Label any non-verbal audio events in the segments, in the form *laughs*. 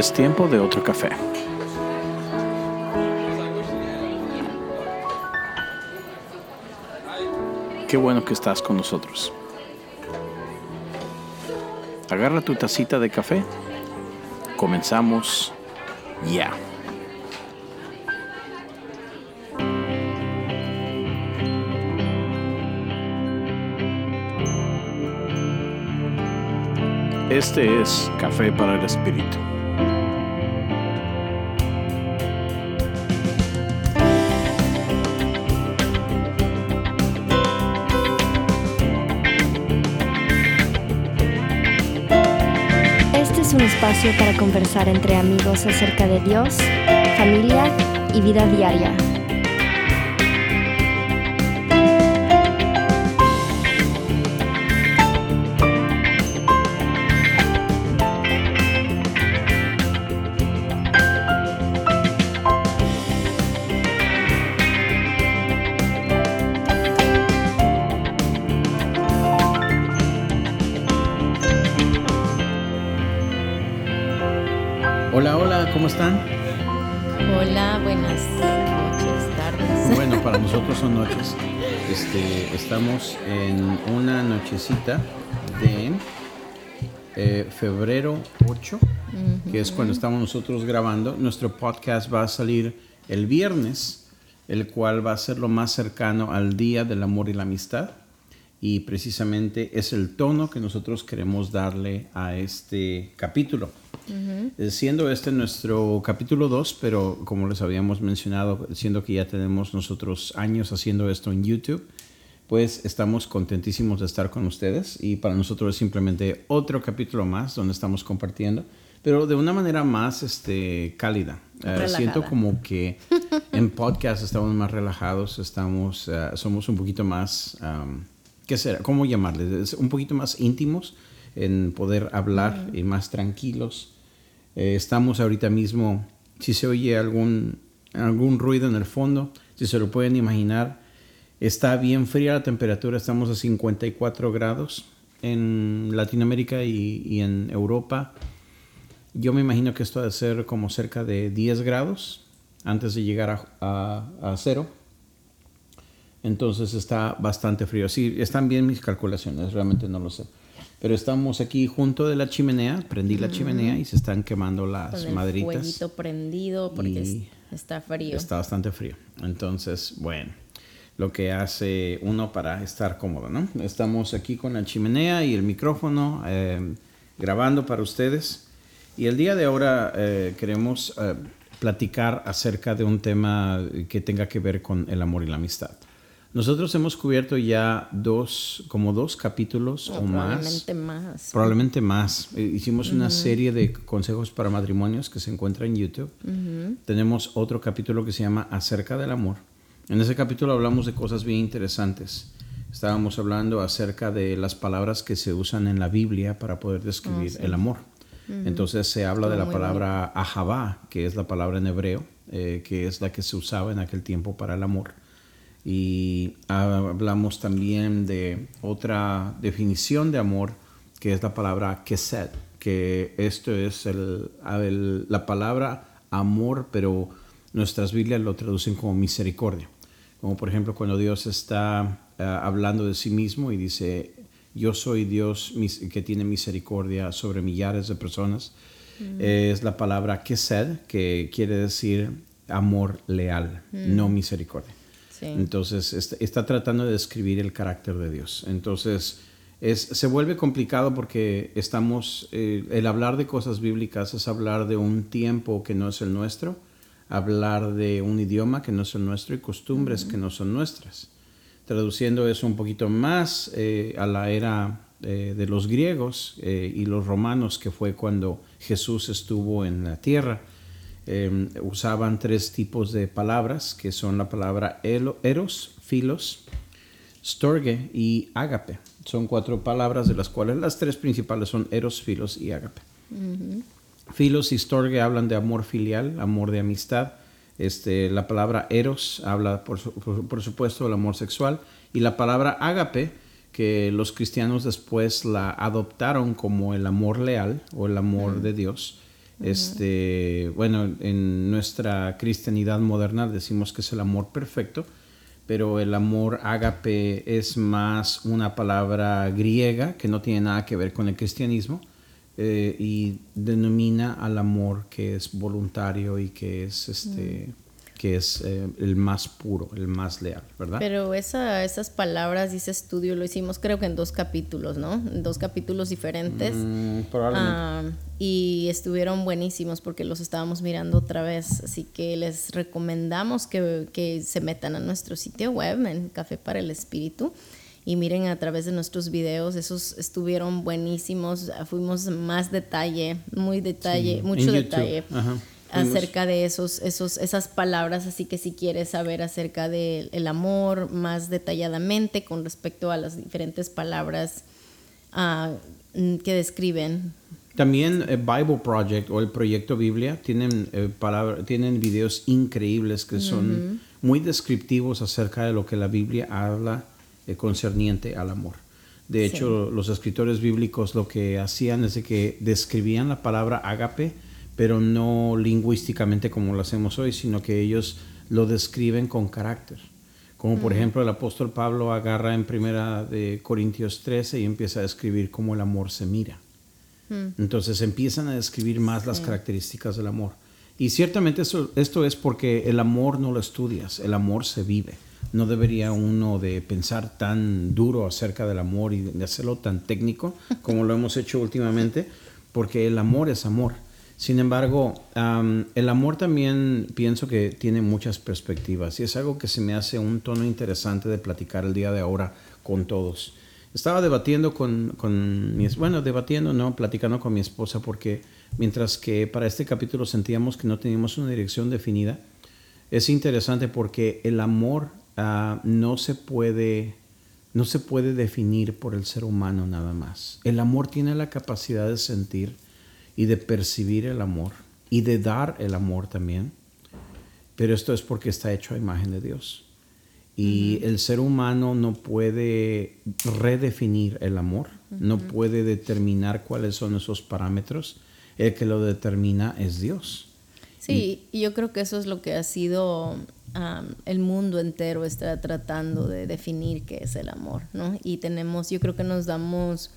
Es tiempo de otro café. Qué bueno que estás con nosotros. Agarra tu tacita de café. Comenzamos ya. Este es Café para el Espíritu. Para conversar entre amigos acerca de Dios, familia y vida diaria. Estamos en una nochecita de eh, febrero 8, que es cuando estamos nosotros grabando. Nuestro podcast va a salir el viernes, el cual va a ser lo más cercano al Día del Amor y la Amistad. Y precisamente es el tono que nosotros queremos darle a este capítulo. Eh, Siendo este nuestro capítulo 2, pero como les habíamos mencionado, siendo que ya tenemos nosotros años haciendo esto en YouTube, pues estamos contentísimos de estar con ustedes y para nosotros es simplemente otro capítulo más donde estamos compartiendo, pero de una manera más este, cálida. Eh, siento como que en podcast estamos más relajados, estamos, eh, somos un poquito más, um, ¿qué será? ¿Cómo llamarles? Es Un poquito más íntimos en poder hablar y más tranquilos. Eh, estamos ahorita mismo, si se oye algún, algún ruido en el fondo, si se lo pueden imaginar, está bien fría la temperatura, estamos a 54 grados en Latinoamérica y, y en Europa. Yo me imagino que esto ha de ser como cerca de 10 grados antes de llegar a, a- a cero. Entonces está bastante frío. Sí, están bien mis calculaciones, realmente no lo sé. Pero estamos aquí junto de la chimenea, prendí la chimenea y se están quemando las Con el maderitas. fueguito prendido porque Y está frío. Está bastante frío. Entonces, bueno, lo que hace uno para estar cómodo, ¿no? Estamos aquí con la chimenea y el micrófono eh, grabando para ustedes. Y el día de ahora eh, queremos eh, platicar acerca de un tema que tenga que ver con el amor y la amistad. Nosotros hemos cubierto ya dos, como dos capítulos O o más. probablemente más. Probablemente más. Eh, Hicimos una serie de consejos para matrimonios que se encuentra en YouTube. Tenemos otro capítulo que se llama Acerca del amor. En ese capítulo hablamos de cosas bien interesantes. Estábamos hablando acerca de las palabras que se usan en la Biblia para poder describir el amor. Entonces se habla de la palabra ahabá, que es la palabra en hebreo, eh, que es la que se usaba en aquel tiempo para el amor. Y hablamos también de otra definición de amor, que es la palabra kesed, que esto es el- el- la palabra amor, pero nuestras Biblias lo traducen como misericordia. Como por ejemplo cuando Dios está eh, hablando de sí mismo y dice, yo soy Dios que tiene misericordia sobre millares de personas, es la palabra kesed, que quiere decir amor leal, no misericordia. Sí. Entonces est- está, tratando de describir el carácter de Dios. Entonces es, se vuelve complicado porque estamos, eh, el hablar de cosas bíblicas es hablar de un tiempo que no es el nuestro, hablar de un idioma que no es el nuestro y costumbres que no son nuestras. Traduciendo eso un poquito más eh, a la era eh, de los griegos eh, y los romanos, que fue cuando Jesús estuvo en la tierra eh, usaban tres tipos de palabras, que son la palabra eros, filos, storge y ágape. Son cuatro palabras de las cuales las tres principales son eros, filos y ágape. Filos y storge hablan de amor filial, amor de amistad. Este, la palabra eros habla, por, su- por- por supuesto, del amor sexual. Y la palabra ágape, que los cristianos después la adoptaron como el amor leal o el amor de Dios, Este, bueno, en nuestra cristianidad moderna decimos que es el amor perfecto, pero el amor ágape es más una palabra griega que no tiene nada que ver con el cristianismo eh, y denomina al amor que es voluntario y que es este que es eh, el más puro, el más leal, ¿verdad? Pero esa, esas palabras y ese estudio lo hicimos creo que en dos capítulos, ¿no? En dos capítulos diferentes. Mm, probablemente. Ah, y estuvieron buenísimos porque los estábamos mirando otra vez. Así que les recomendamos que, que se metan a nuestro sitio web en Café para el Espíritu y miren a través de nuestros videos, esos estuvieron buenísimos, fuimos más detalle, muy detalle, mucho detalle. acerca de esos, esos, esas palabras, así que si quieres saber acerca del amor más detalladamente con respecto a las diferentes palabras ah, que describen. También el eh, Bible Project o el Proyecto Biblia tienen, eh, tienen videos increíbles que son muy descriptivos acerca de lo que la Biblia habla eh, concerniente al amor. De hecho, los escritores bíblicos lo que hacían es que describían la palabra ágape, pero no lingüísticamente como lo hacemos hoy, sino que ellos lo describen con carácter. Como por ejemplo el apóstol Pablo agarra en primera de Corintios 13 y empieza a describir cómo el amor se mira. Entonces empiezan a describir más las características del amor. Y ciertamente esto es porque el amor no lo estudias, el amor se vive no debería uno de pensar tan duro acerca del amor y de hacerlo tan técnico como lo hemos hecho últimamente, porque el amor es amor. Sin embargo, el amor también pienso que tiene muchas perspectivas y es algo que se me hace un tono interesante de platicar el día de ahora con todos. Estaba debatiendo con, con mi, bueno, debatiendo, no, platicando con mi esposa porque mientras que para este capítulo sentíamos que no teníamos una dirección definida, es interesante porque el amor Ah, no se puede no se puede definir por el ser humano nada más. El amor tiene la capacidad de sentir y de percibir el amor y de dar el amor también. Pero esto es porque está hecho a imagen de Dios. Y el ser humano no puede redefinir el amor, no puede determinar cuáles son esos parámetros. El que lo determina es Dios. Sí, y yo creo que eso es lo que ha sido el mundo entero está tratando de definir qué es el amor, ¿no? Y tenemos, yo creo que nos damos,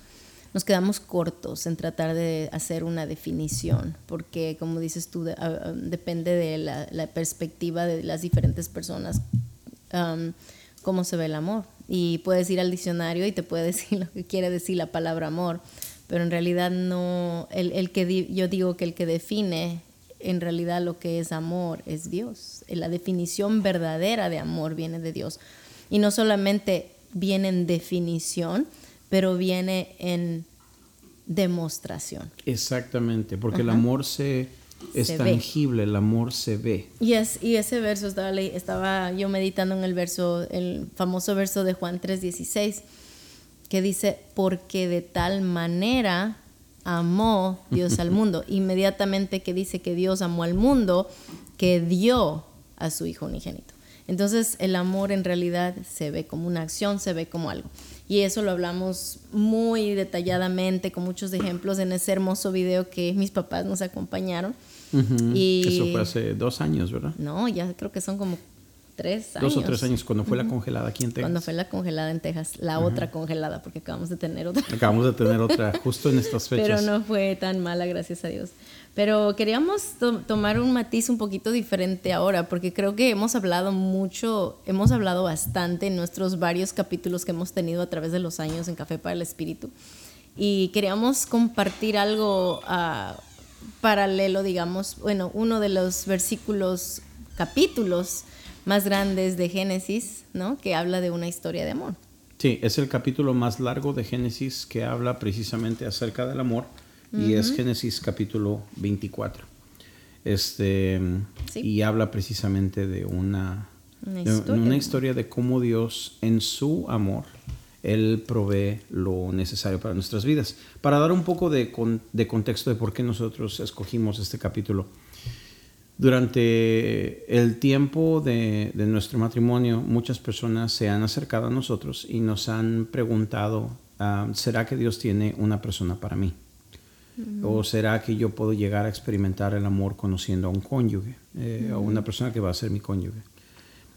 nos quedamos cortos en tratar de hacer una definición, porque como dices tú, depende de la, perspectiva de las diferentes personas cómo se ve el amor. Y puedes ir al diccionario y te puede *laughs* decir lo que quiere decir la palabra amor, pero en realidad no, el, que yo digo que el que define en realidad lo que es amor es Dios. La definición verdadera de amor viene de Dios. Y no solamente viene en definición, pero viene en demostración. Exactamente, porque el amor se, es tangible, el amor se ve. Y, es, y ese verso estaba, estaba yo meditando en el verso, el famoso verso de Juan 3:16, que dice, porque de tal manera amó Dios al mundo. *laughs* Inmediatamente que dice que Dios amó al mundo, que dio a su Hijo unigénito. Entonces el amor en realidad se ve como una acción, se ve como algo. Y eso lo hablamos muy detalladamente, con muchos ejemplos en ese hermoso video que mis papás nos acompañaron. y, eso fue hace dos años, ¿verdad? No, ya creo que son como tres años. Dos o tres años, cuando fue la congelada aquí en Texas. Cuando fue la congelada en Texas, la otra congelada, porque acabamos de tener otra. Acabamos de tener otra *laughs* justo en estas fechas. Pero no fue tan mala, gracias a Dios. Pero queríamos tomar un matiz un poquito diferente ahora, porque creo que hemos hablado mucho, hemos hablado bastante en nuestros varios capítulos que hemos tenido a través de los años en Café para el Espíritu. Y queríamos compartir algo uh, paralelo, digamos, bueno, uno de los versículos, capítulos más grandes de Génesis, ¿no? Que habla de una historia de amor. Sí, es el capítulo más largo de Génesis que habla precisamente acerca del amor y es Génesis capítulo 24. Este, Y habla precisamente de una, una historia. una historia de cómo Dios en su amor, Él provee lo necesario para nuestras vidas. Para dar un poco de, de contexto de por qué nosotros escogimos este capítulo. Durante el tiempo de, nuestro matrimonio, muchas personas se han acercado a nosotros y nos han preguntado, ah, ¿será que Dios tiene una persona para mí? ¿O será que yo puedo llegar a experimentar el amor conociendo a un cónyuge, eh, a una persona que va a ser mi cónyuge?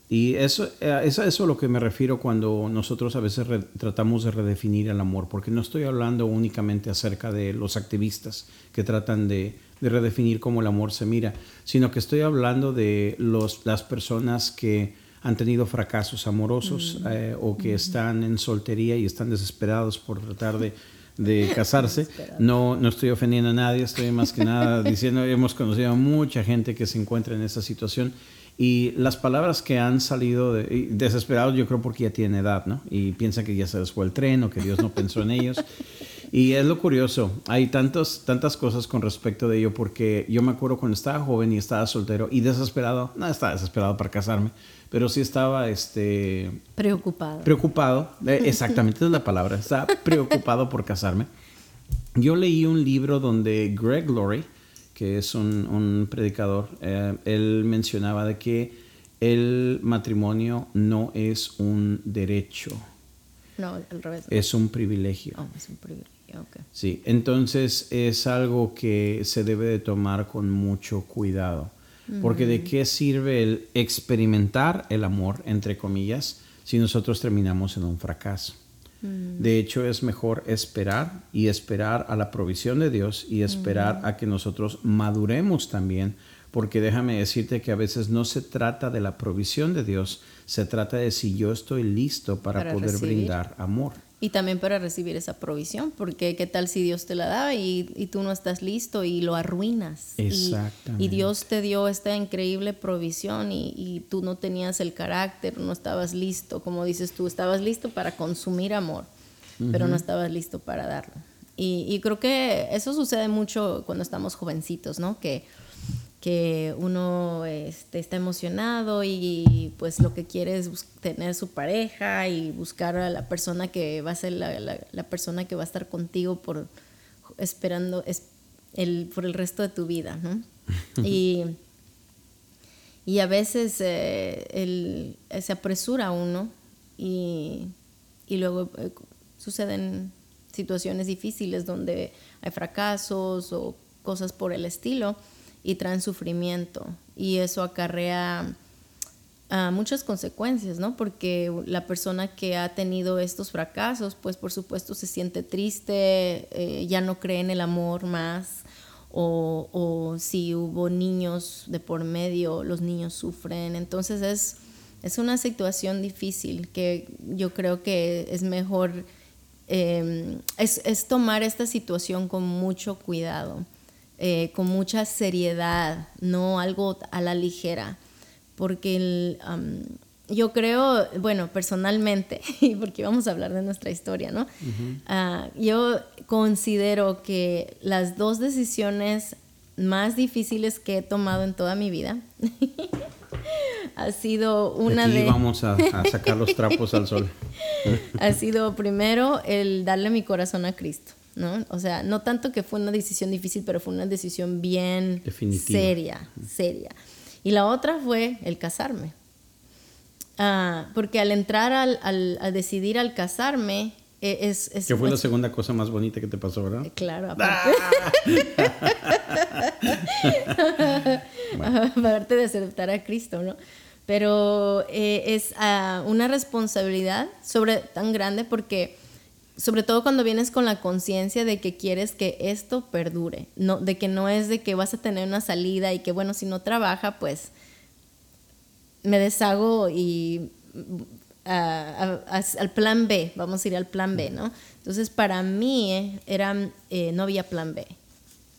Y eso, eh, es a eso a lo que me refiero cuando nosotros a veces tratamos de redefinir el amor, porque no estoy hablando únicamente acerca de los activistas que tratan de, de redefinir cómo el amor se mira, sino que estoy hablando de los, las personas que han tenido fracasos amorosos eh, o que están en soltería y están desesperados por tratar de de *laughs* casarse. No, no estoy ofendiendo a nadie, estoy más que nada *laughs* diciendo, hemos conocido a mucha gente que se encuentra en esa situación y las palabras que han salido de, desesperados, yo creo porque ya tienen edad, ¿no? Y piensan que ya se les fue el tren o que Dios no pensó en ellos. *laughs* Y es lo curioso, hay tantos, tantas cosas con respecto de ello, porque yo me acuerdo cuando estaba joven y estaba soltero y desesperado, no estaba desesperado para casarme, pero sí estaba este preocupado. Preocupado, eh, *laughs* exactamente es la palabra, estaba preocupado por casarme. Yo leí un libro donde Greg Laurie, que es un, predicador, eh, él mencionaba de que el matrimonio no es un derecho. No, al revés. Es un privilegio. Oh, es un privilegio, okay. Sí, entonces es algo que se debe de tomar con mucho cuidado. Porque de qué sirve el experimentar el amor, entre comillas, si nosotros terminamos en un fracaso. Mm. De hecho, es mejor esperar y esperar a la provisión de Dios y esperar a que nosotros maduremos también, porque déjame decirte que a veces no se trata de la provisión de Dios, se trata de si yo estoy listo para, poder brindar amor. Y también para recibir esa provisión, porque qué tal si Dios te la da y, tú no estás listo y lo arruinas. Exactamente. Y, Dios te dio esta increíble provisión y, tú no tenías el carácter, no estabas listo, como dices tú, estabas listo para consumir amor, pero no estabas listo para darlo. Y, y, creo que eso sucede mucho cuando estamos jovencitos, ¿no? Que que uno este, está emocionado y pues lo que quiere es tener su pareja y buscar a la persona que va a ser la, persona que va a estar contigo por esperando es, el, por el resto de tu vida, ¿no? *laughs* y, y, a veces eh, se apresura uno y, y luego eh, suceden situaciones difíciles donde hay fracasos o cosas por el estilo y traen sufrimiento y eso acarrea ah, muchas consecuencias, ¿no? Porque la persona que ha tenido estos fracasos, pues por supuesto se siente triste, eh, ya no cree en el amor más, o, o, si hubo niños de por medio, los niños sufren. Entonces es, es una situación difícil que yo creo que es mejor, em, es, es tomar esta situación con mucho cuidado eh, con mucha seriedad, no algo a la ligera, porque yo creo, bueno, personalmente, *laughs* porque vamos a hablar de nuestra historia, ¿no? Ah, yo considero que las dos decisiones más difíciles que he tomado en toda mi vida *laughs* ha sido una Aquí de... vamos a, a sacar los trapos al sol. *laughs* ha sido primero el darle mi corazón a Cristo. ¿No? O sea, no tanto que fue una decisión difícil, pero fue una decisión bien seria, seria. Y la otra fue el casarme. Ah, porque al entrar al, al, a decidir al casarme, e, es, es, que fue la segunda cosa más bonita que te pasó, ¿verdad? Eh, claro, aparte. *laughs* *laughs* aparte de aceptar a Cristo, ¿no? Pero eh, es ah, una responsabilidad sobre tan grande porque sobre todo cuando vienes con la conciencia de que quieres que esto perdure, no, de que no es de que vas a tener una salida y que bueno, si no trabaja, pues me deshago y al plan B, vamos a ir al plan B, ¿no? Entonces para mí eh, era, eh, no había plan B.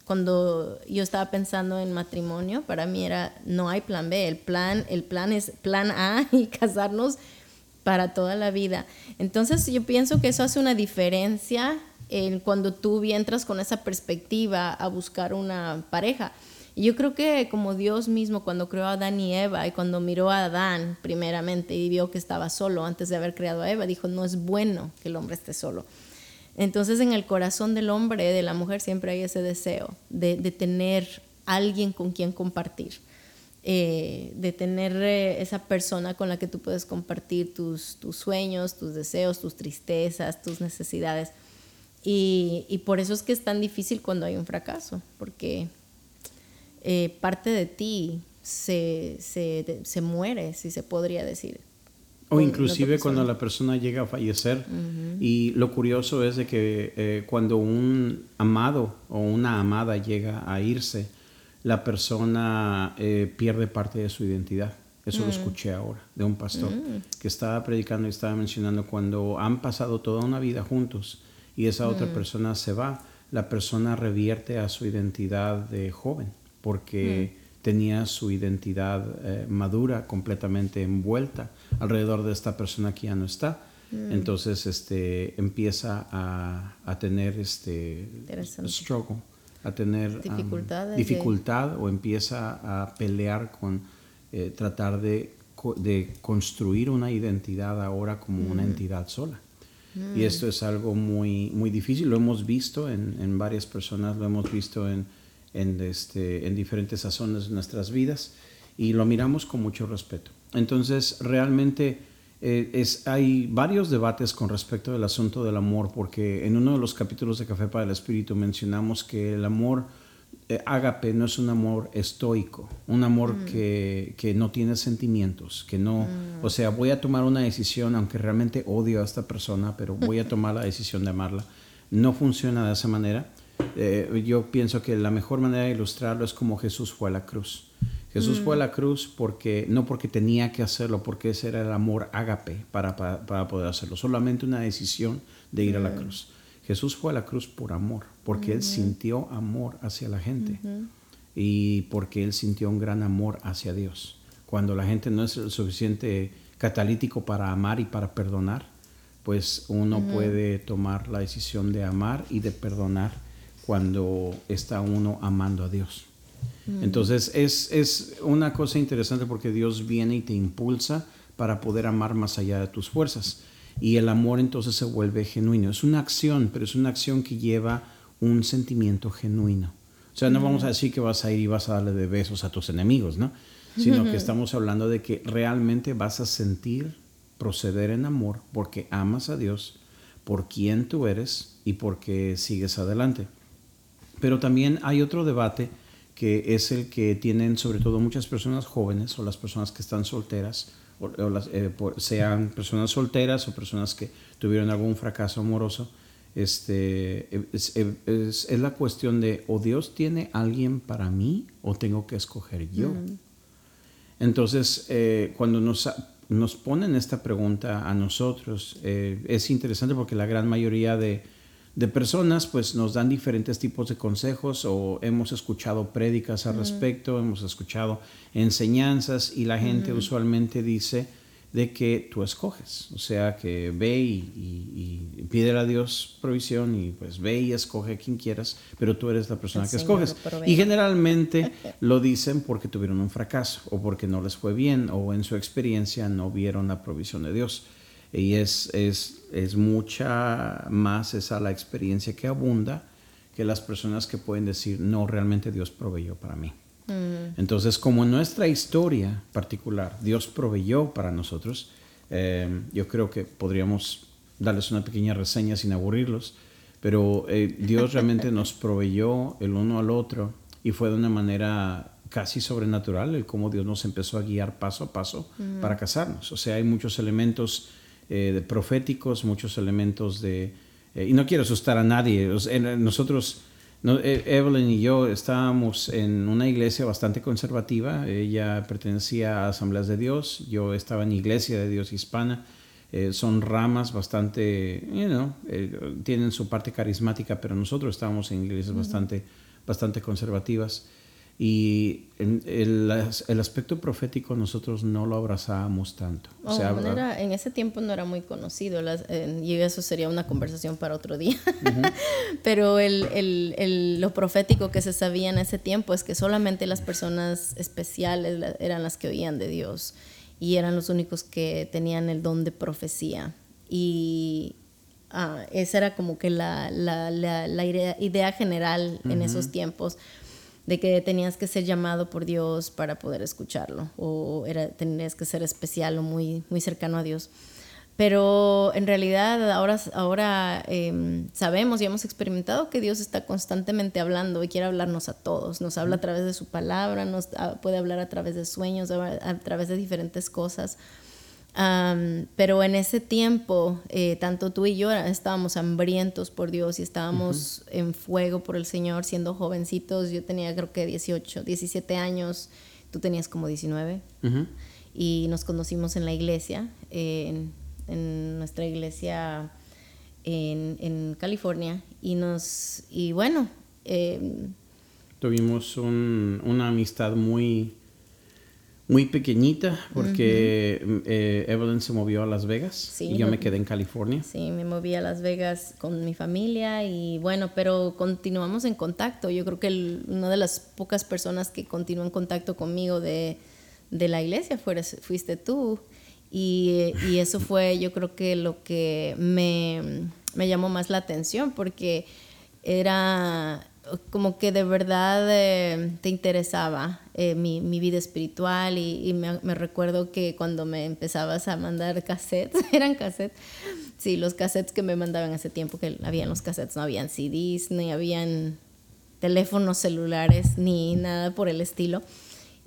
Cuando yo estaba pensando en matrimonio, para mí era, no hay plan B, el plan, el plan es plan A *laughs* y casarnos para toda la vida. Entonces yo pienso que eso hace una diferencia en cuando tú entras con esa perspectiva a buscar una pareja. Y yo creo que como Dios mismo cuando creó a Adán y Eva y cuando miró a Adán primeramente y vio que estaba solo antes de haber creado a Eva, dijo, no es bueno que el hombre esté solo. Entonces en el corazón del hombre, de la mujer, siempre hay ese deseo de, de tener alguien con quien compartir. Eh, de tener eh, esa persona con la que tú puedes compartir tus, tus sueños, tus deseos, tus tristezas, tus necesidades. Y, y, por eso es que es tan difícil cuando hay un fracaso, porque eh, parte de ti se, se, se, muere, si se podría decir. O inclusive cuando la persona llega a fallecer. Y lo curioso es de que eh, cuando un amado o una amada llega a irse, la persona eh, pierde parte de su identidad. Eso lo mm. escuché ahora de un pastor mm. que estaba predicando y estaba mencionando cuando han pasado toda una vida juntos y esa otra mm. persona se va, la persona revierte a su identidad de joven porque tenía su identidad eh, madura completamente envuelta alrededor de esta persona que ya no está. Entonces este, empieza a, a tener este struggle, a tener um, dificultad o empieza a pelear con eh, tratar de, de, construir una identidad ahora como una entidad sola. Y esto es algo muy, muy difícil, lo hemos visto en, en varias personas, lo hemos visto en, en, este, en diferentes sazones de nuestras vidas y lo miramos con mucho respeto. Entonces, realmente eh, es, hay varios debates con respecto del asunto del amor, porque en uno de los capítulos de Café para el Espíritu mencionamos que el amor eh, ágape no es un amor estoico, un amor mm. que, que, no tiene sentimientos, que no, mm. o sea, voy a tomar una decisión, aunque realmente odio a esta persona, pero voy a tomar la decisión de amarla. No funciona de esa manera. Eh, yo pienso que la mejor manera de ilustrarlo es como Jesús fue a la cruz. Jesús fue a mm. la cruz porque no porque tenía que hacerlo, porque ese era el amor ágape para, para, para poder hacerlo, solamente una decisión de ir a la cruz. Jesús fue a la cruz por amor, porque Él sintió amor hacia la gente y porque Él sintió un gran amor hacia Dios. Cuando la gente no es el suficiente catalítico para amar y para perdonar, pues uno puede tomar la decisión de amar y de perdonar cuando está uno amando a Dios. Entonces es, es una cosa interesante porque Dios viene y te impulsa para poder amar más allá de tus fuerzas y el amor entonces se vuelve genuino. Es una acción, pero es una acción que lleva un sentimiento genuino. O sea, no vamos a decir que vas a ir y vas a darle de besos a tus enemigos, ¿no? Sino que *laughs* estamos hablando de que realmente vas a sentir proceder en amor porque amas a Dios, por quien tú eres y porque sigues adelante. Pero también hay otro debate que es el que tienen sobre todo muchas personas jóvenes o las personas que están solteras eh, sean personas solteras o personas que tuvieron algún fracaso amoroso, este, es, la cuestión de o Dios tiene alguien para mí o tengo que escoger yo. Entonces, eh, cuando nos, nos ponen esta pregunta a nosotros, eh, es interesante porque la gran mayoría de, de personas, pues nos dan diferentes tipos de consejos o hemos escuchado prédicas al respecto, hemos escuchado enseñanzas y la gente usualmente dice de que tú escoges, o sea que ve y, pide a Dios provisión y pues ve y escoge a quien quieras, pero tú eres la persona que escoges. Y generalmente *laughs* lo dicen porque tuvieron un fracaso o porque no les fue bien o en su experiencia no vieron la provisión de Dios. Y es, es, es mucha más esa la experiencia que abunda que las personas que pueden decir, no, realmente Dios proveyó para mí. Mm. Entonces, como en nuestra historia particular, Dios proveyó para nosotros, eh, yo creo que podríamos darles una pequeña reseña sin aburrirlos, pero eh, Dios realmente nos *laughs* proveyó el uno al otro y fue de una manera casi sobrenatural el cómo Dios nos empezó a guiar paso a paso mm. para casarnos. O sea, hay muchos elementos eh, proféticos, muchos elementos de... Eh, y no quiero asustar a nadie. Nosotros, e, Evelyn y yo estábamos en una iglesia bastante conservativa. Ella pertenecía a Asambleas de Dios, yo estaba en Iglesia de Dios Hispana. Eh, son ramas bastante, you know, tienen su parte carismática, pero nosotros estábamos en iglesias bastante, bastante conservativas. Y el, el, aspecto profético nosotros no lo abrazábamos tanto. o sea, en ese tiempo no era muy conocido y eso sería una conversación para otro día. *laughs* Pero el, el, lo profético que se sabía en ese tiempo es que solamente las personas especiales eran las que oían de Dios y eran los únicos que tenían el don de profecía. Y ah, esa era como que la, la, la, idea, general en esos tiempos de que tenías que ser llamado por Dios para poder escucharlo o era, tenías que ser especial o muy, muy cercano a Dios. pero en realidad ahora, ahora em, sabemos y hemos experimentado que Dios está constantemente hablando y quiere hablarnos a todos. Nos habla a través de su palabra, nos ah, puede hablar a través de sueños, a, través de diferentes cosas. Pero en ese tiempo, eh, tanto tú y yo estábamos hambrientos por Dios y estábamos en fuego por el Señor, siendo jovencitos. Yo tenía creo que 18, 17 años, tú tenías como 19. Y nos conocimos en la iglesia. en en nuestra iglesia en, California y nos y bueno em, tuvimos una amistad muy muy pequeñita porque eh, Evelyn se movió a Las Vegas y yo me quedé en California. Sí, me moví a Las Vegas con mi familia y bueno, pero continuamos en contacto. Yo creo que una de las pocas personas que continuó en contacto conmigo de, de la iglesia fuiste tú. Y, eso *laughs* fue yo creo que lo que me, llamó más la atención porque era como que de verdad eh, te interesaba eh, mi, vida espiritual y, me, recuerdo que cuando me empezabas a mandar cassettes, *laughs* eran cassettes, sí, los cassettes que me mandaban hace tiempo que habían los cassettes, no habían CDs, ni habían teléfonos celulares, ni nada por el estilo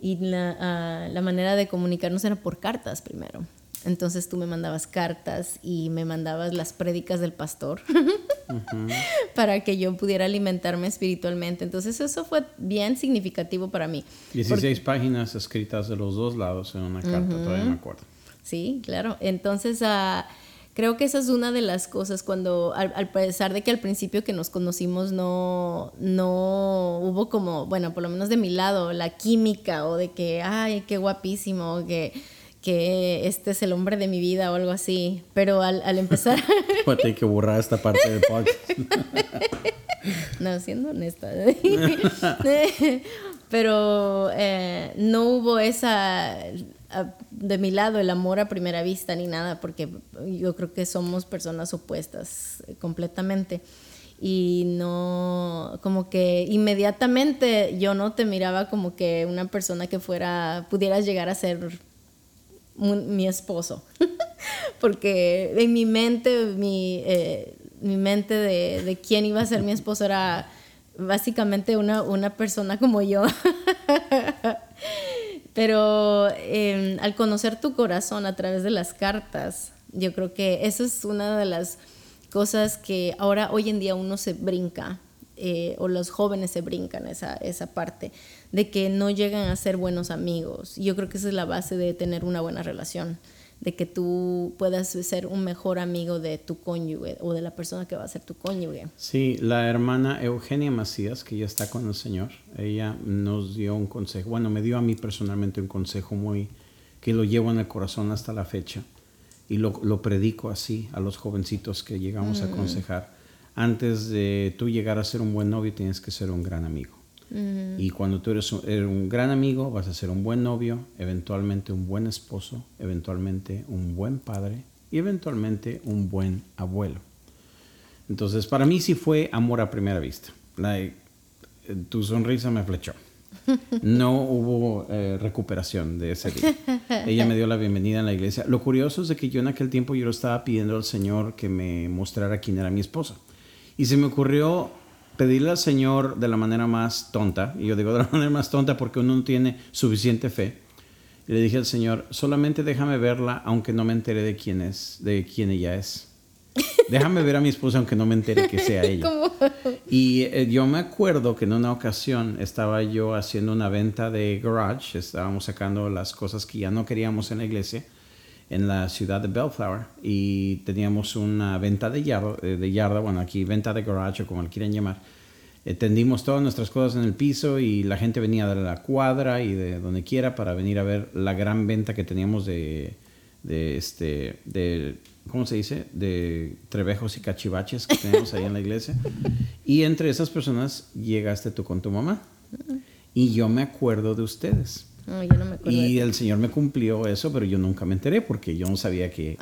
y la, la, manera de comunicarnos era por cartas primero. Entonces tú me mandabas cartas y me mandabas las prédicas del pastor *laughs* para que yo pudiera alimentarme espiritualmente. Entonces eso fue bien significativo para mí. 16 páginas escritas de los dos lados en una carta, todavía me acuerdo. Sí, claro. Entonces uh, creo que esa es una de las cosas cuando, al, pesar de que al principio que nos conocimos no, no hubo como, bueno, por lo menos de mi lado, la química o de que, ay, qué guapísimo, que, que este es el hombre de mi vida o algo así, pero al, al empezar... pues *laughs* hay que borrar esta parte del podcast. *laughs* no, siendo honesta. *laughs* pero eh, no hubo esa de mi lado el amor a primera vista ni nada, porque yo creo que somos personas opuestas eh, completamente. Y no, como que inmediatamente yo no te miraba como que una persona que fuera, pudieras llegar a ser mi esposo. *laughs* porque en mi mente, mi, eh, mi mente de, de, quién iba a ser mi esposo era básicamente una, una persona como yo. *laughs* Pero em, al conocer tu corazón a través de las cartas, yo creo que eso es una de las cosas que ahora hoy en día uno se brinca, eh, o los jóvenes se brincan esa, esa parte, de que no llegan a ser buenos amigos. Yo creo que esa es la base de tener una buena relación de que tú puedas ser un mejor amigo de tu cónyuge o de la persona que va a ser tu cónyuge. Sí, la hermana Eugenia Macías, que ya está con el Señor, ella nos dio un consejo, bueno, me dio a mí personalmente un consejo muy que lo llevo en el corazón hasta la fecha y lo, lo predico así a los jovencitos que llegamos a mm. aconsejar. Antes de tú llegar a ser un buen novio, tienes que ser un gran amigo. Y cuando tú eres un, gran amigo, vas a ser un buen novio, eventualmente un buen esposo, eventualmente un buen padre y eventualmente un buen abuelo. Entonces, para mí sí fue amor a primera vista. tu sonrisa me flechó. *laughs* No hubo eh, recuperación de ese día. Ella me dio la bienvenida en la iglesia. Lo curioso es de que yo en aquel tiempo yo lo estaba pidiendo al Señor que me mostrara quién era mi esposa. Y se me ocurrió pedirle al Señor de la manera más tonta, y yo digo de la *laughs* manera más tonta porque uno no tiene suficiente fe, y le dije al Señor, solamente déjame verla aunque no me entere de quién es, de quién ella es. Déjame ver a mi esposa aunque no me entere que sea *laughs* ella. Y eh, yo me acuerdo que en una ocasión estaba yo haciendo una venta de garage, estábamos sacando las cosas que ya no queríamos en la iglesia en la ciudad de Bellflower y teníamos una venta de yarda, eh, de yarda bueno, aquí venta de garage o como le quieran llamar. Tendimos todas nuestras cosas en el piso y la gente venía de la cuadra y de donde quiera para venir a ver la gran venta que teníamos de, de este, de, ¿cómo se dice? De trebejos y cachivaches que tenemos ahí en la iglesia. Y entre esas personas llegaste tú con tu mamá. Y yo me acuerdo de ustedes y el Señor me cumplió eso, pero yo nunca me enteré porque yo no sabía que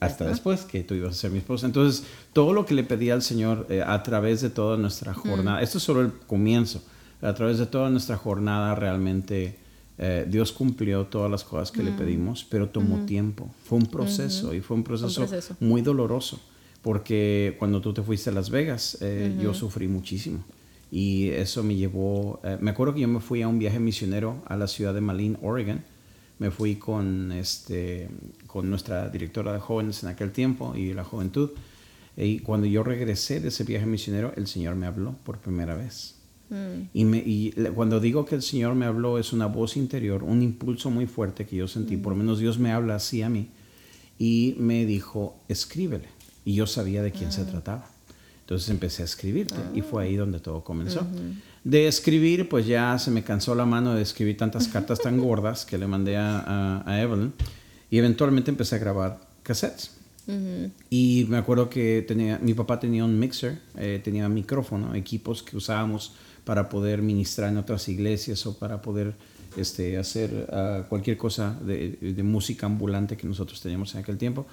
hasta, después, que tú ibas a ser mi esposa. Entonces, todo lo que le pedí al Señor eh, a través de toda nuestra jornada, esto es solo el comienzo, a través de toda nuestra jornada realmente Eh, Dios cumplió todas las cosas que le pedimos, pero tomó tiempo. Fue un proceso y fue un proceso, muy doloroso, porque cuando tú te fuiste a Las Vegas, eh, yo sufrí muchísimo. Y eso me llevó, eh, me acuerdo que yo me fui a un viaje misionero a la ciudad de Malin, Oregon. Me fui con, este, con nuestra directora de jóvenes en aquel tiempo y la juventud. Y cuando yo regresé de ese viaje misionero, el Señor me habló por primera vez. Mm. Y, me, y, cuando digo que el Señor me habló, es una voz interior, un impulso muy fuerte que yo sentí. Por lo menos Dios me habla así a mí. Y me dijo, escríbele. Y yo sabía de quién se ah. trataba. Entonces empecé a escribirte y fue ahí donde todo comenzó. De escribir, pues ya se me cansó la mano de escribir tantas cartas tan gordas que le mandé a, Evelyn y eventualmente empecé a grabar cassettes. Y me acuerdo que tenía, mi papá tenía un mixer, eh, tenía micrófono, equipos que usábamos para poder ministrar en otras iglesias o para poder este, hacer ah, cualquier cosa de, de, música ambulante que nosotros teníamos en aquel tiempo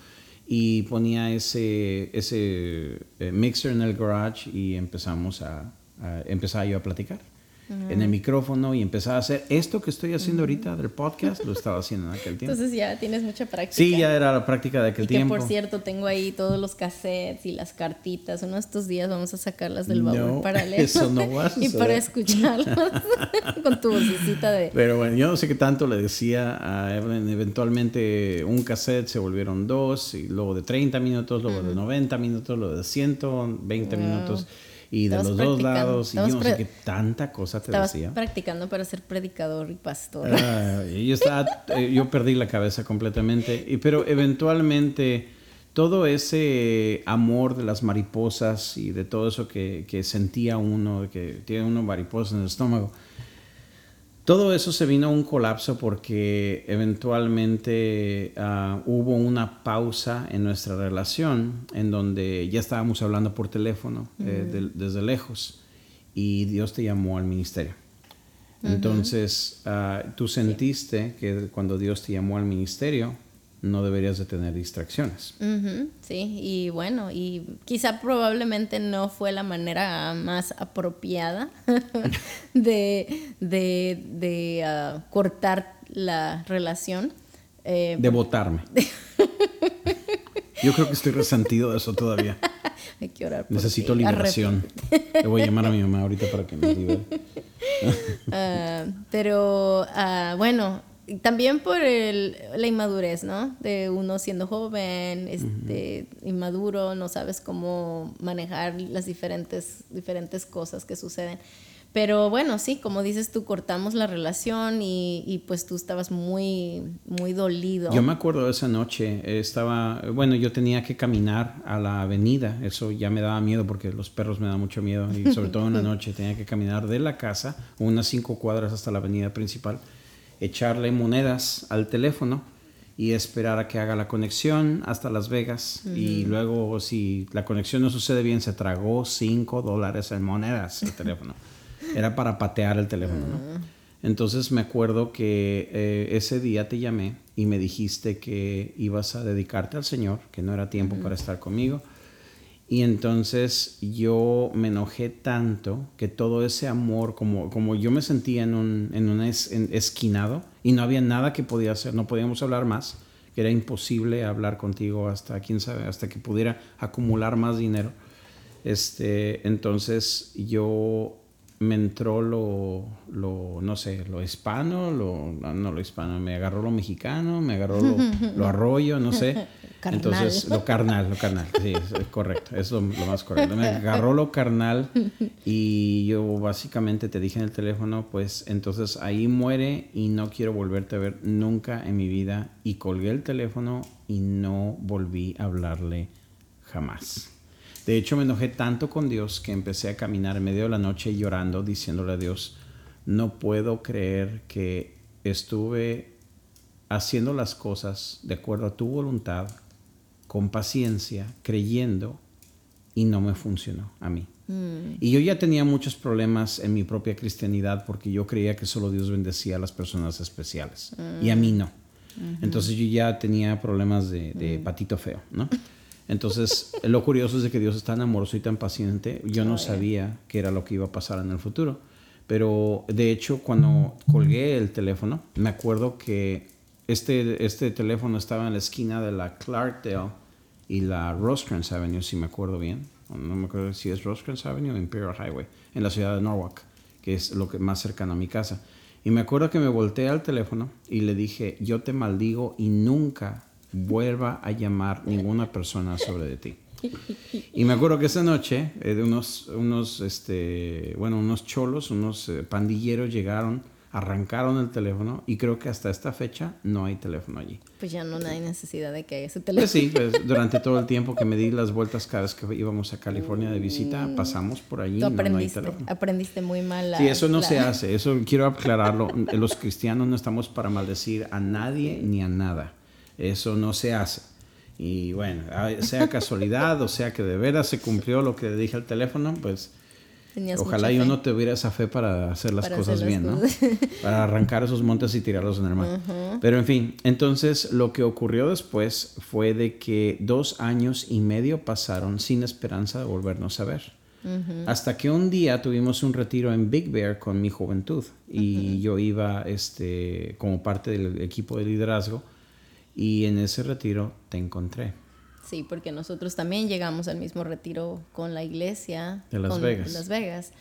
y ponía ese, ese eh, mixer en el garage y empezamos a, a empezar yo a platicar en el micrófono y empezaba a hacer esto que estoy haciendo ahorita del podcast, lo estaba haciendo en aquel tiempo. Entonces ya tienes mucha práctica. Sí, ya era la práctica de aquel y tiempo. Que por cierto, tengo ahí todos los cassettes y las cartitas. Uno de estos días vamos a sacarlas del baúl para leer. *laughs* Eso no va a *laughs* Y para escucharlas *laughs* con tu vocecita de. Pero bueno, yo no sé qué tanto le decía a Evelyn. Eventualmente un cassette se volvieron dos, y luego de 30 minutos, luego de 90 minutos, luego de 120 minutos y de los dos lados, y yo no sé qué tanta cosa te decía. practicando para ser predicador y pastor. Ah, yo, estaba, eh, yo perdí la cabeza completamente, y, pero eventualmente todo ese amor de las mariposas y de todo eso que, que sentía uno, que tiene uno mariposas en el estómago, todo eso se vino a un colapso porque eventualmente ah, hubo una pausa en nuestra relación en donde ya estábamos hablando por teléfono eh, desde lejos y Dios te llamó al ministerio. Entonces, ah, tú sentiste que cuando Dios te llamó al ministerio, no deberías de tener distracciones. sí, y bueno, y quizá probablemente no fue la manera más apropiada *laughs* de, de, ah, cortar la relación. Eh, de votarme. Yo creo que estoy resentido de eso todavía. *laughs* Hay que orar. Necesito liberación. Le voy a llamar a mi mamá ahorita para que me libere. *laughs* Ah, pero uh, bueno, también por el, la inmadurez, ¿no? De uno siendo joven, este, inmaduro, no sabes cómo manejar las diferentes, diferentes cosas que suceden. Pero bueno, sí, como dices tú, cortamos la relación y, y, pues tú estabas muy, muy dolido. Yo me acuerdo de esa noche, estaba, bueno, yo tenía que caminar a la avenida, eso ya me daba miedo porque los perros me dan mucho miedo y sobre todo en la *laughs* noche tenía que caminar de la casa unas cinco cuadras hasta la avenida principal echarle monedas al teléfono y esperar a que haga la conexión hasta Las Vegas. Y luego, si la conexión no sucede bien, se tragó 5 dólares en monedas el teléfono. *laughs* Era para patear el teléfono, ¿no? Entonces me acuerdo que eh, ese día te llamé y me dijiste que ibas a dedicarte al Señor, que no era tiempo para estar conmigo y entonces yo me enojé tanto que todo ese amor, como, como yo me sentía en un, en un esquinado y no había nada que podía hacer, no podíamos hablar más, que era imposible hablar contigo hasta, quién sabe, hasta que pudiera acumular más dinero. Este, entonces yo me entró lo, lo, no sé, lo hispano, lo, no lo hispano, me agarró lo mexicano, me agarró lo, *laughs* lo arroyo, no sé. Entonces, lo carnal, lo carnal, sí, es, correcto, es lo, más correcto. Me agarró lo carnal y yo básicamente te dije en el teléfono, pues entonces ahí muere y no quiero volverte a ver nunca en mi vida. Y colgué el teléfono y no volví a hablarle jamás. De hecho, me enojé tanto con Dios que empecé a caminar en medio de la noche llorando, diciéndole a Dios, no puedo creer que estuve haciendo las cosas de acuerdo a tu voluntad con paciencia, creyendo, y no me funcionó a mí. Mm. Y yo ya tenía muchos problemas en mi propia cristianidad porque yo creía que solo Dios bendecía a las personas especiales y a mí no. Entonces yo ya tenía problemas de, mm. patito feo, ¿no? Entonces, *laughs* lo curioso es de que Dios es tan amoroso y tan paciente. Yo no sabía qué era lo que iba a pasar en el futuro. Pero de hecho, cuando colgué el teléfono, me acuerdo que este, este teléfono estaba en la esquina de la Clarkdale y la Rosecrans Avenue, si me acuerdo bien. No me acuerdo si es Rosecrans Avenue o Imperial Highway, en la ciudad de Norwalk, que es lo que más cercano a mi casa. Y me acuerdo que me volteé al teléfono y le dije, yo te maldigo y nunca vuelva a llamar ninguna persona sobre de ti. Y me acuerdo que esa noche, eh, unos, unos, este, bueno, unos cholos, unos eh, pandilleros llegaron, arrancaron el teléfono y creo que hasta esta fecha no hay teléfono allí. Pues ya no hay necesidad de que haya ese Pues teléfono. sí, pues, durante todo el tiempo que me di las vueltas cada vez que íbamos a California de visita, pasamos por allí Mm. Tú y no, no hay aprendiste, teléfono. aprendiste muy mal. la- Sí, eso no la- se hace, eso quiero aclararlo. Los cristianos no estamos para maldecir a nadie ni a nada. Eso no se hace. Y bueno, sea casualidad o sea que de veras se cumplió lo que le dije al teléfono, pues Tenías ojalá yo fe. no tuviera esa fe para hacer las Para cosas hacer las bien, ¿no? *laughs* Para arrancar esos montes y tirarlos en el mar. Pero en fin, entonces lo que ocurrió después fue de que dos años y medio pasaron sin esperanza de volvernos a ver. Hasta que un día tuvimos un retiro en Big Bear con mi juventud y yo iba este, como parte del equipo de liderazgo y en ese retiro te encontré. Sí, porque nosotros también llegamos al mismo retiro con la iglesia De Las con- Vegas. Las Vegas,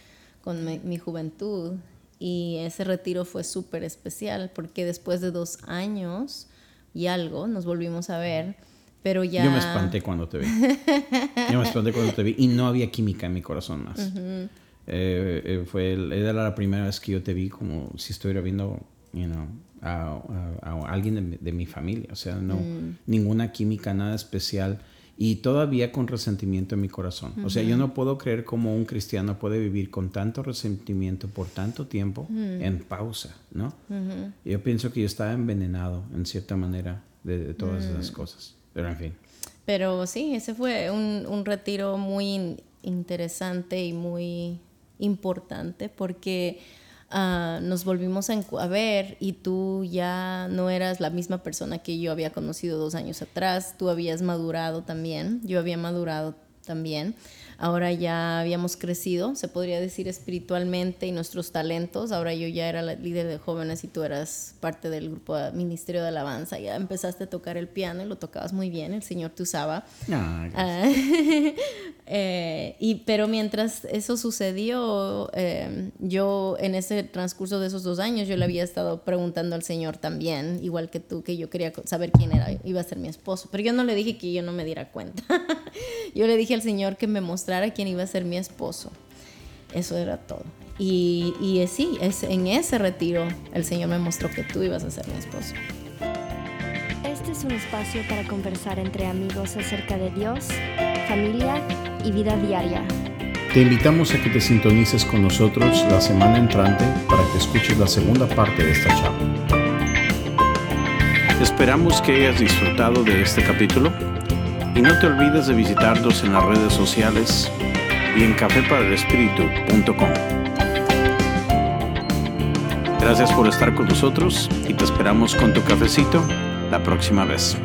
con mi, mi juventud. Y ese retiro fue súper especial porque después de dos años y algo nos volvimos a ver, pero ya... Yo me espanté cuando te vi. Yo me espanté cuando te vi y no había química en mi corazón más. Eh, eh, fue era la primera vez que yo te vi como si estuviera viendo you know, a, a- a alguien de, mi- de mi familia. O sea, no, ninguna química, nada especial. Y todavía con resentimiento en mi corazón. O sea, yo no puedo creer cómo un cristiano puede vivir con tanto resentimiento por tanto tiempo en pausa, ¿no? Yo pienso que yo estaba envenenado en cierta manera de, de todas esas cosas. Pero en fin. Pero sí, ese fue un, un retiro muy in- interesante y muy importante porque ah, nos volvimos a, a ver y tú ya no eras la misma persona que yo había conocido dos años atrás, tú habías madurado también, yo había madurado también. Ahora ya habíamos crecido, se podría decir espiritualmente y nuestros talentos. Ahora yo ya era la líder de jóvenes y tú eras parte del grupo de Ministerio de Alabanza. Ya empezaste a tocar el piano y lo tocabas muy bien, el Señor te usaba. Ah, Ah, *laughs* eh, y, pero mientras eso sucedió, eh, yo en ese transcurso de esos dos años, yo le había estado preguntando al Señor también, igual que tú, que yo quería saber quién era, iba a ser mi esposo. Pero yo no le dije que yo no me diera cuenta. *laughs* yo le dije al Señor que me mostrara quién iba a ser mi esposo. Eso era todo. Y, y sí, es, en ese retiro el Señor me mostró que tú ibas a ser mi esposo. Este es un espacio para conversar entre amigos acerca de Dios, familia y vida diaria. Te invitamos a que te sintonices con nosotros la semana entrante para que escuches la segunda parte de esta charla. Esperamos que hayas disfrutado de este capítulo y no te olvides de visitarnos en las redes sociales y en cafeparelespíritu.com. Gracias por estar con nosotros y te esperamos con tu cafecito la próxima vez.